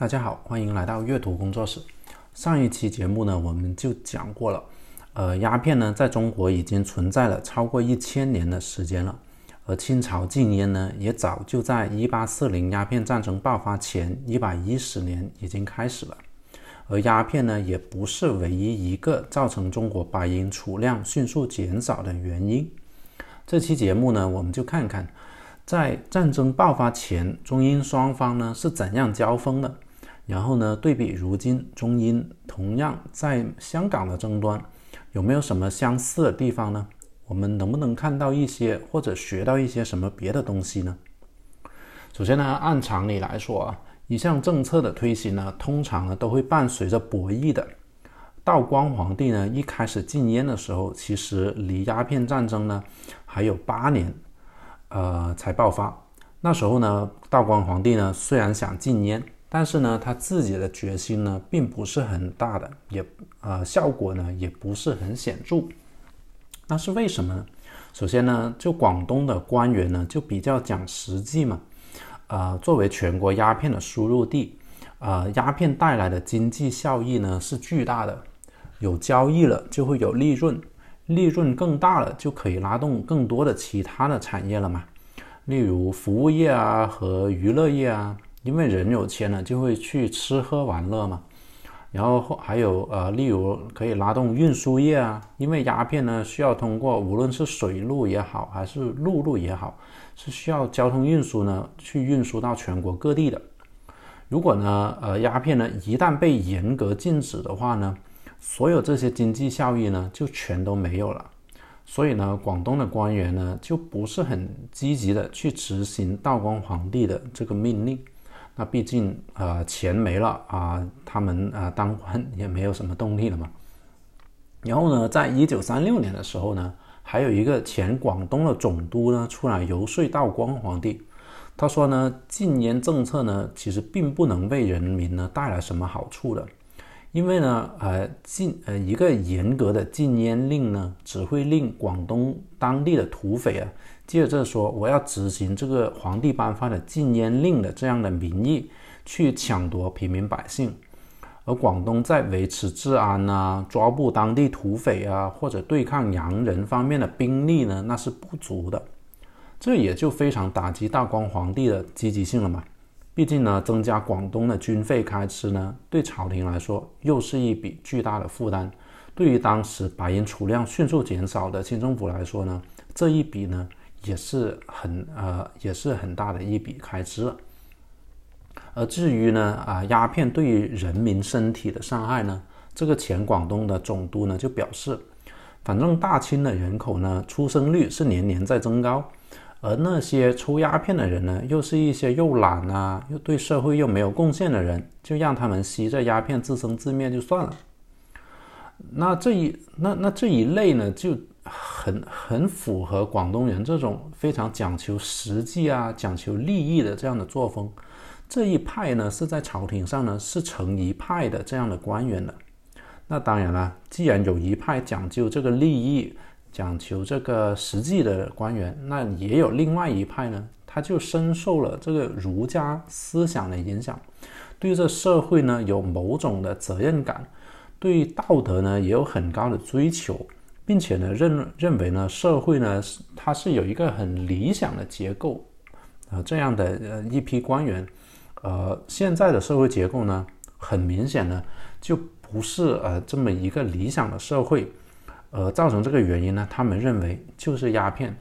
大家好，欢迎来到阅读工作室。上一期节目呢，我们就讲过了，呃，鸦片呢，在中国已经存在了超过一千年的时间了，而清朝禁烟呢，也早就在一八四零鸦片战争爆发前一百一十年已经开始了。而鸦片呢，也不是唯一一个造成中国白银储量迅速减少的原因。这期节目呢，我们就看看，在战争爆发前，中英双方呢是怎样交锋的。然后呢，对比如今中英同样在香港的争端，有没有什么相似的地方呢？我们能不能看到一些或者学到一些什么别的东西呢？首先呢，按常理来说啊，一项政策的推行呢，通常呢都会伴随着博弈的。道光皇帝呢一开始禁烟的时候，其实离鸦片战争呢还有八年，呃才爆发。那时候呢，道光皇帝呢虽然想禁烟。但是呢，他自己的决心呢，并不是很大的，也呃，效果呢，也不是很显著。那是为什么呢？首先呢，就广东的官员呢，就比较讲实际嘛。呃，作为全国鸦片的输入地，呃，鸦片带来的经济效益呢是巨大的。有交易了，就会有利润，利润更大了，就可以拉动更多的其他的产业了嘛。例如服务业啊和娱乐业啊。因为人有钱了，就会去吃喝玩乐嘛。然后还有呃，例如可以拉动运输业啊，因为鸦片呢需要通过无论是水路也好，还是陆路也好，是需要交通运输呢去运输到全国各地的。如果呢呃鸦片呢一旦被严格禁止的话呢，所有这些经济效益呢就全都没有了。所以呢，广东的官员呢就不是很积极的去执行道光皇帝的这个命令。那毕竟，呃，钱没了啊，他们啊当官也没有什么动力了嘛。然后呢，在一九三六年的时候呢，还有一个前广东的总督呢出来游说道光皇帝，他说呢，禁烟政策呢其实并不能为人民呢带来什么好处的，因为呢，呃，禁呃一个严格的禁烟令呢，只会令广东当地的土匪啊。接着说，我要执行这个皇帝颁发的禁烟令的这样的名义去抢夺平民百姓，而广东在维持治安啊、抓捕当地土匪啊或者对抗洋人方面的兵力呢，那是不足的，这也就非常打击道光皇帝的积极性了嘛。毕竟呢，增加广东的军费开支呢，对朝廷来说又是一笔巨大的负担。对于当时白银储量迅速减少的清政府来说呢，这一笔呢。也是很呃，也是很大的一笔开支了。而至于呢，啊，鸦片对于人民身体的伤害呢，这个前广东的总督呢就表示，反正大清的人口呢出生率是年年在增高，而那些抽鸦片的人呢，又是一些又懒啊，又对社会又没有贡献的人，就让他们吸着鸦片自生自灭就算了。那这一那那这一类呢就。很很符合广东人这种非常讲求实际啊、讲求利益的这样的作风。这一派呢是在朝廷上呢是成一派的这样的官员的。那当然了，既然有一派讲究这个利益、讲求这个实际的官员，那也有另外一派呢，他就深受了这个儒家思想的影响，对这社会呢有某种的责任感，对道德呢也有很高的追求。并且呢，认认为呢，社会呢，它是有一个很理想的结构，啊，这样的一批官员，呃，现在的社会结构呢，很明显呢，就不是呃这么一个理想的社会，呃，造成这个原因呢，他们认为就是鸦片，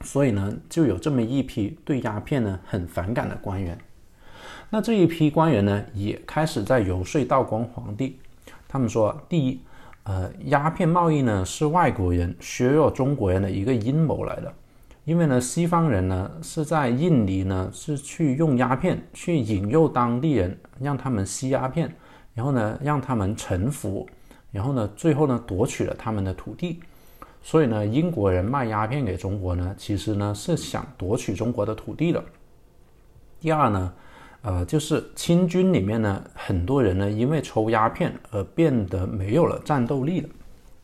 所以呢，就有这么一批对鸦片呢很反感的官员，那这一批官员呢，也开始在游说道光皇帝，他们说，第一。呃，鸦片贸易呢是外国人削弱中国人的一个阴谋来的，因为呢，西方人呢是在印尼呢是去用鸦片去引诱当地人，让他们吸鸦片，然后呢让他们臣服，然后呢最后呢夺取了他们的土地，所以呢英国人卖鸦片给中国呢，其实呢是想夺取中国的土地的。第二呢。呃，就是清军里面呢，很多人呢因为抽鸦片而变得没有了战斗力了。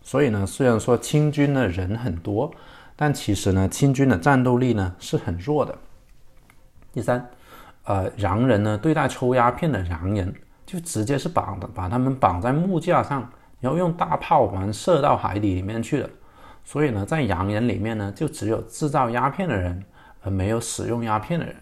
所以呢，虽然说清军的人很多，但其实呢，清军的战斗力呢是很弱的。第三，呃洋人呢对待抽鸦片的洋人，就直接是绑的，把他们绑在木架上，然后用大炮完射到海底里面去的。所以呢，在洋人里面呢，就只有制造鸦片的人，而没有使用鸦片的人。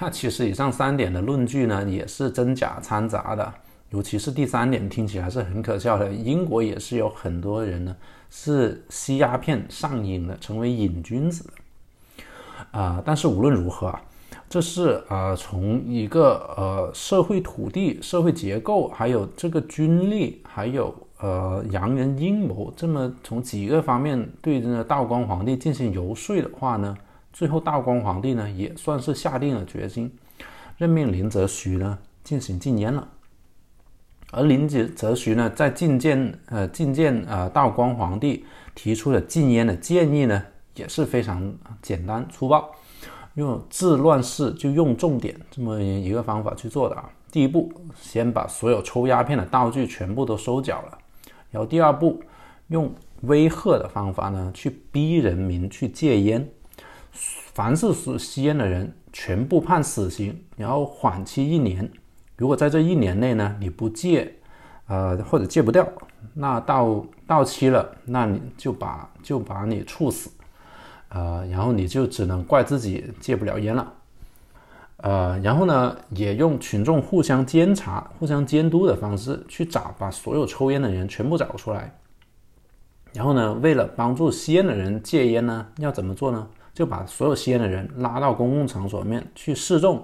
那其实以上三点的论据呢，也是真假掺杂的。尤其是第三点，听起来是很可笑的。英国也是有很多人呢，是吸鸦片上瘾的，成为瘾君子的。啊，但是无论如何啊，这是啊，从一个呃社会土地、社会结构，还有这个军力，还有呃洋人阴谋，这么从几个方面对这个道光皇帝进行游说的话呢，最后道光皇帝呢也算是下定了决心，任命林则徐呢进行禁烟了。而林则则徐呢，在觐见呃觐见呃道光皇帝提出的禁烟的建议呢，也是非常简单粗暴，用治乱世就用重点这么一个方法去做的啊。第一步，先把所有抽鸦片的道具全部都收缴了，然后第二步，用威吓的方法呢，去逼人民去戒烟，凡是是吸烟的人，全部判死刑，然后缓期一年。如果在这一年内呢，你不戒，呃，或者戒不掉，那到到期了，那你就把就把你处死，呃，然后你就只能怪自己戒不了烟了，呃，然后呢，也用群众互相监察、互相监督的方式去找，把所有抽烟的人全部找出来，然后呢，为了帮助吸烟的人戒烟呢，要怎么做呢？就把所有吸烟的人拉到公共场所里面去示众。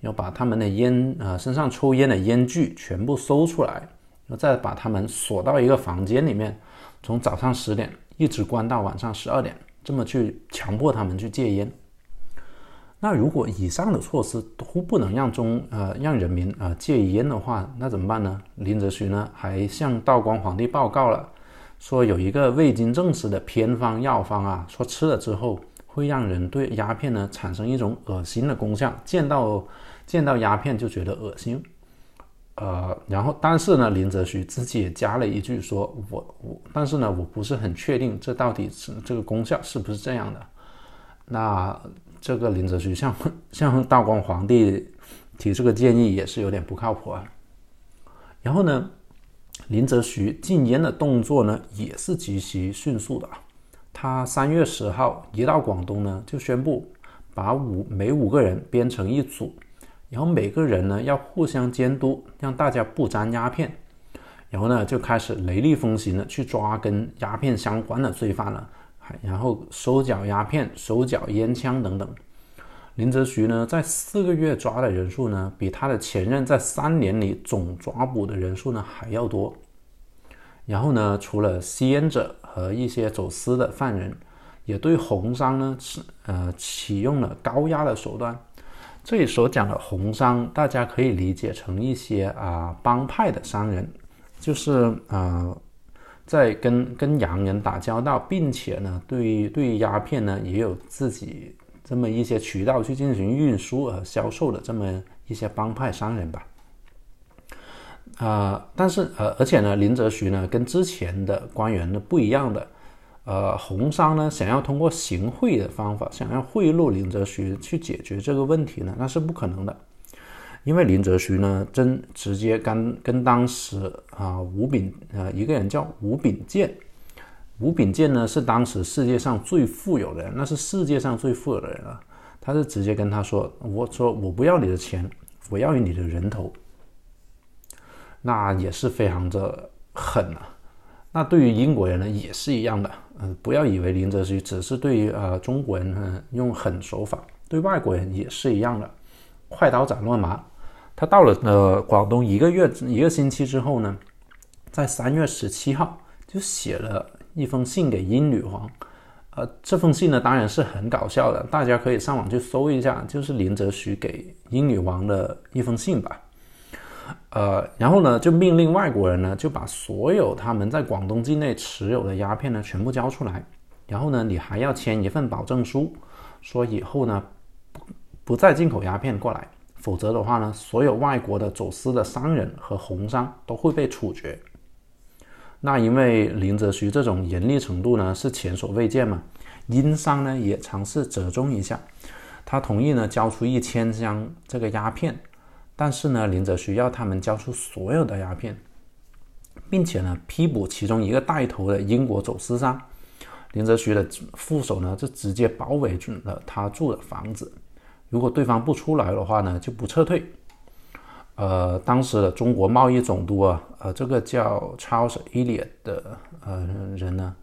要把他们的烟，呃，身上抽烟的烟具全部搜出来，然后再把他们锁到一个房间里面，从早上十点一直关到晚上十二点，这么去强迫他们去戒烟。那如果以上的措施都不能让中，呃，让人民啊戒烟的话，那怎么办呢？林则徐呢还向道光皇帝报告了，说有一个未经证实的偏方药方啊，说吃了之后会让人对鸦片呢产生一种恶心的功效，见到。见到鸦片就觉得恶心，呃，然后但是呢，林则徐自己也加了一句说：“我我，但是呢，我不是很确定这到底是这个功效是不是这样的。”那这个林则徐向向道光皇帝提这个建议也是有点不靠谱啊。然后呢，林则徐禁烟的动作呢也是极其迅速的，他三月十号一到广东呢就宣布把五每五个人编成一组。然后每个人呢要互相监督，让大家不沾鸦片。然后呢就开始雷厉风行的去抓跟鸦片相关的罪犯了，然后收缴鸦片、收缴烟枪等等。林则徐呢在四个月抓的人数呢，比他的前任在三年里总抓捕的人数呢还要多。然后呢，除了吸烟者和一些走私的犯人，也对红商呢是呃启用了高压的手段。这里所讲的红商，大家可以理解成一些啊帮派的商人，就是啊在跟跟洋人打交道，并且呢对对鸦片呢也有自己这么一些渠道去进行运输和销售的这么一些帮派商人吧。啊，但是呃而且呢林则徐呢跟之前的官员呢不一样的。呃，红商呢想要通过行贿的方法，想要贿赂林则徐去解决这个问题呢，那是不可能的，因为林则徐呢真直接跟跟当时啊吴炳呃一个人叫吴炳建，吴炳建呢是当时世界上最富有的人，那是世界上最富有的人了，他是直接跟他说，我说我不要你的钱，我要你的人头，那也是非常的狠啊。那对于英国人呢也是一样的。嗯，不要以为林则徐只是对于呃中国人嗯用狠手法，对外国人也是一样的，快刀斩乱麻。他到了呃广东一个月一个星期之后呢，在三月十七号就写了一封信给英女皇。呃，这封信呢当然是很搞笑的，大家可以上网去搜一下，就是林则徐给英女王的一封信吧。呃，然后呢，就命令外国人呢，就把所有他们在广东境内持有的鸦片呢，全部交出来。然后呢，你还要签一份保证书，说以后呢，不不再进口鸦片过来，否则的话呢，所有外国的走私的商人和红商都会被处决。那因为林则徐这种严厉程度呢，是前所未见嘛，英商呢也尝试折中一下。他同意呢交出一千箱这个鸦片，但是呢林则徐要他们交出所有的鸦片，并且呢批捕其中一个带头的英国走私商。林则徐的副手呢就直接包围住了他住的房子，如果对方不出来的话呢就不撤退。呃，当时的中国贸易总督啊，呃，这个叫 Charles Elliot 的呃人呢，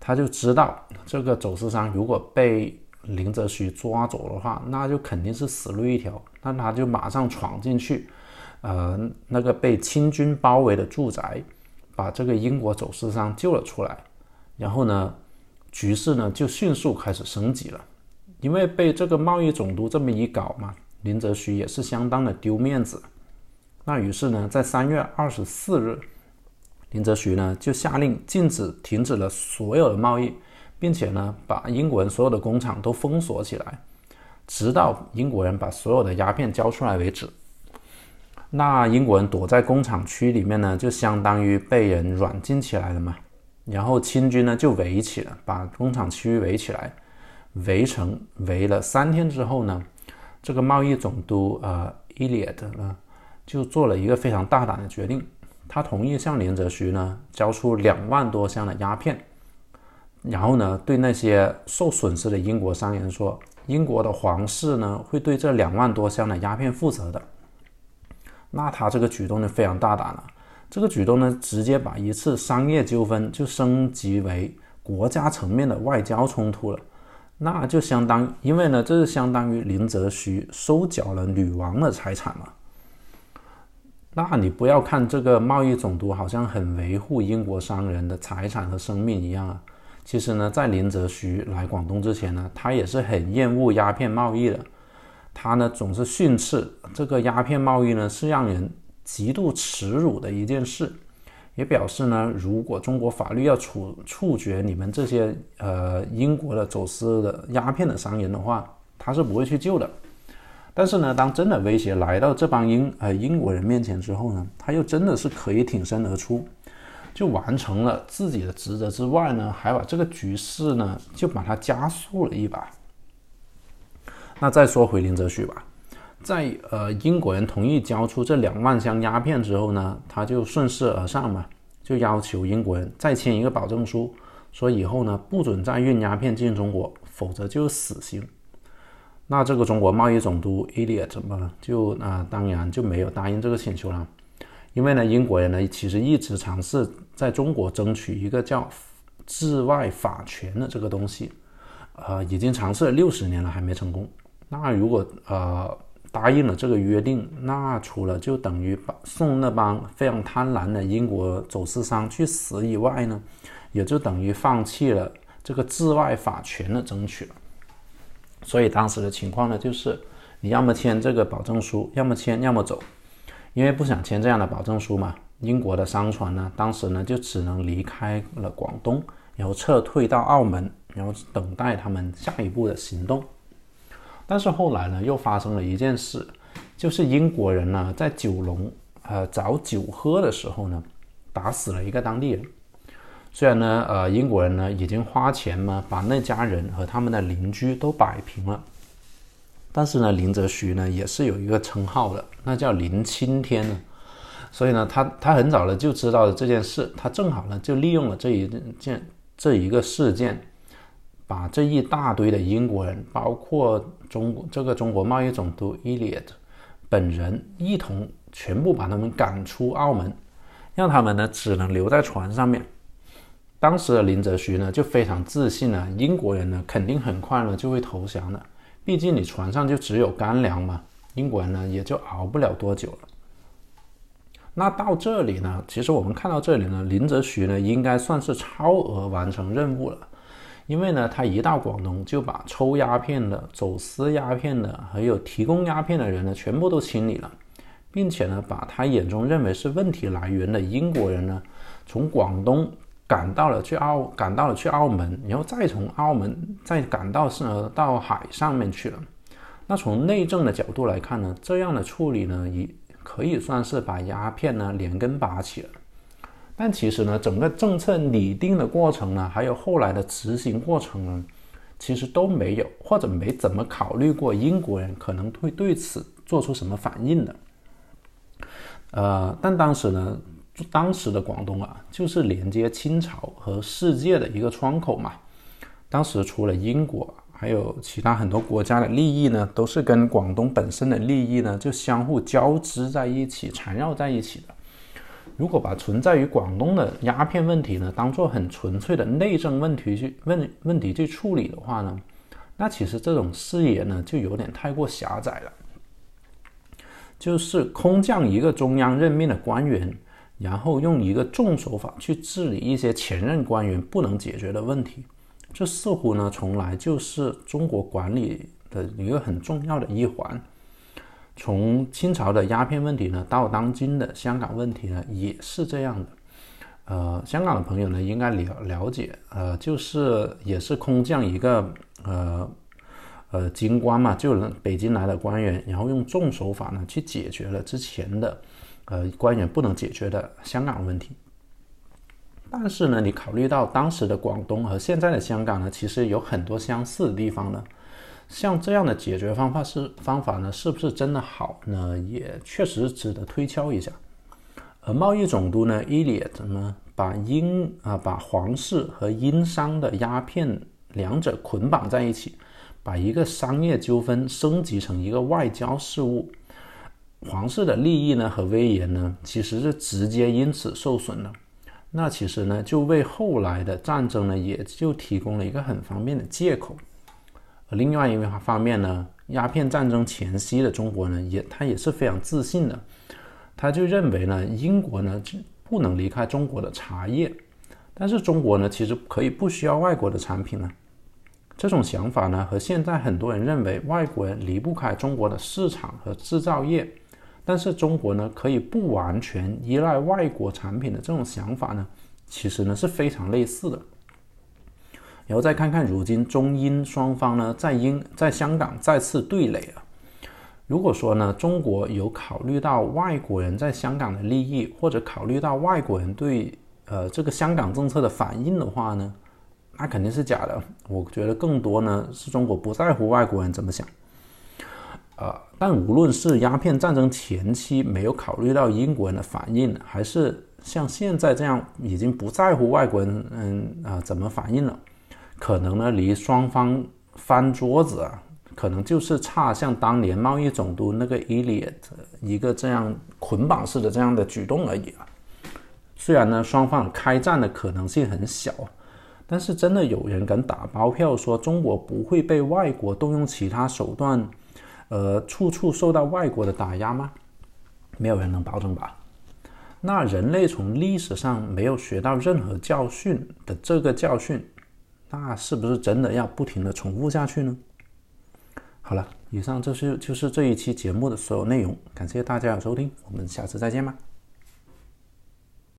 他就知道这个走私商如果被林则徐抓走的话，那就肯定是死路一条。那他就马上闯进去，呃，那个被清军包围的住宅，把这个英国走私商救了出来。然后呢，局势呢就迅速开始升级了，因为被这个贸易总督这么一搞嘛，林则徐也是相当的丢面子。那于是呢，在三月二十四日，林则徐呢就下令禁止、停止了所有的贸易，并且呢把英国人所有的工厂都封锁起来，直到英国人把所有的鸦片交出来为止。那英国人躲在工厂区里面呢，就相当于被人软禁起来了嘛。然后清军呢就围起了，把工厂区围起来，围城围了三天之后呢，这个贸易总督呃伊列特呢。就做了一个非常大胆的决定，他同意向林则徐呢交出两万多箱的鸦片，然后呢对那些受损失的英国商人说，英国的皇室呢会对这两万多箱的鸦片负责的。那他这个举动就非常大胆了，这个举动呢直接把一次商业纠纷就升级为国家层面的外交冲突了，那就相当，因为呢这是相当于林则徐收缴了女王的财产嘛。那你不要看这个贸易总督好像很维护英国商人的财产和生命一样啊，其实呢，在林则徐来广东之前呢，他也是很厌恶鸦片贸易的。他呢总是训斥这个鸦片贸易呢是让人极度耻辱的一件事，也表示呢，如果中国法律要处处决你们这些呃英国的走私的鸦片的商人的话，他是不会去救的。但是呢，当真的威胁来到这帮英呃英国人面前之后呢，他又真的是可以挺身而出，就完成了自己的职责之外呢，还把这个局势呢就把它加速了一把。那再说回林则徐吧，在呃英国人同意交出这两万箱鸦片之后呢，他就顺势而上嘛，就要求英国人再签一个保证书，说以后呢不准再运鸦片进中国，否则就死刑。那这个中国贸易总督 Elliot 嘛，就啊，当然就没有答应这个请求了，因为呢，英国人呢其实一直尝试在中国争取一个叫治外法权的这个东西，呃，已经尝试了六十年了，还没成功。那如果呃答应了这个约定，那除了就等于把送那帮非常贪婪的英国走私商去死以外呢，也就等于放弃了这个治外法权的争取了。所以当时的情况呢，就是你要么签这个保证书，要么签，要么走。因为不想签这样的保证书嘛，英国的商船呢，当时呢就只能离开了广东，然后撤退到澳门，然后等待他们下一步的行动。但是后来呢，又发生了一件事，就是英国人呢在九龙呃找酒喝的时候呢，打死了一个当地人。虽然呢，呃，英国人呢已经花钱嘛，把那家人和他们的邻居都摆平了，但是呢，林则徐呢也是有一个称号的，那叫林青天呢。所以呢，他他很早的就知道了这件事，他正好呢就利用了这一件这一个事件，把这一大堆的英国人，包括中国这个中国贸易总督 Eliot 本人一同全部把他们赶出澳门，让他们呢只能留在船上面。当时的林则徐呢就非常自信了，英国人呢肯定很快呢就会投降的，毕竟你船上就只有干粮嘛，英国人呢也就熬不了多久了。那到这里呢，其实我们看到这里呢，林则徐呢应该算是超额完成任务了，因为呢他一到广东就把抽鸦片的、走私鸦片的，还有提供鸦片的人呢全部都清理了，并且呢把他眼中认为是问题来源的英国人呢从广东。赶到了去澳，赶到了去澳门，然后再从澳门再赶到是到海上面去了。那从内政的角度来看呢，这样的处理呢，也可以算是把鸦片呢连根拔起了。但其实呢，整个政策拟定的过程呢，还有后来的执行过程呢，其实都没有，或者没怎么考虑过英国人可能会对此做出什么反应的。呃，但当时呢，当时的广东啊，就是连接清朝和世界的一个窗口嘛。当时除了英国，还有其他很多国家的利益呢，都是跟广东本身的利益呢，就相互交织在一起，缠绕在一起的。如果把存在于广东的鸦片问题呢，当做很纯粹的内政问题去问问题去处理的话呢，那其实这种视野呢，就有点太过狭窄了。就是空降一个中央任命的官员，然后用一个重手法去治理一些前任官员不能解决的问题，这似乎呢，从来就是中国管理的一个很重要的一环。从清朝的鸦片问题呢，到当今的香港问题呢，也是这样的。呃，香港的朋友呢，应该了了解，呃，就是也是空降一个呃呃京官嘛，就北京来的官员，然后用重手法呢，去解决了之前的呃官员不能解决的香港问题。但是呢，你考虑到当时的广东和现在的香港呢，其实有很多相似的地方呢。像这样的解决方法是方法呢，是不是真的好呢？也确实值得推敲一下。而贸易总督呢，伊列怎么把英啊把皇室和英商的鸦片两者捆绑在一起，把一个商业纠纷升级成一个外交事务，皇室的利益呢和威严呢，其实是直接因此受损的。那其实呢，就为后来的战争呢，也就提供了一个很方便的借口。而另外一方面呢，鸦片战争前夕的中国呢，也他也是非常自信的，他就认为呢，英国呢就不能离开中国的茶叶，但是中国呢其实可以不需要外国的产品呢。这种想法呢，和现在很多人认为外国人离不开中国的市场和制造业，但是中国呢可以不完全依赖外国产品的这种想法呢，其实呢是非常类似的。然后再看看如今中英双方呢，在英在香港再次对垒了。如果说呢，中国有考虑到外国人在香港的利益，或者考虑到外国人对呃这个香港政策的反应的话呢，那肯定是假的。我觉得更多呢是中国不在乎外国人怎么想。呃，但无论是鸦片战争前期没有考虑到英国人的反应，还是像现在这样已经不在乎外国人嗯啊怎么反应了。可能呢，离双方翻桌子啊，可能就是差像当年贸易总督那个伊利特一个这样捆绑式的这样的举动而已啊。虽然呢，双方开战的可能性很小，但是真的有人敢打包票说中国不会被外国动用其他手段，呃，处处受到外国的打压吗？没有人能保证吧？那人类从历史上没有学到任何教训的这个教训。那是不是真的要不停的重复下去呢？好了，以上就是就是这一期节目的所有内容，感谢大家的收听，我们下次再见吧。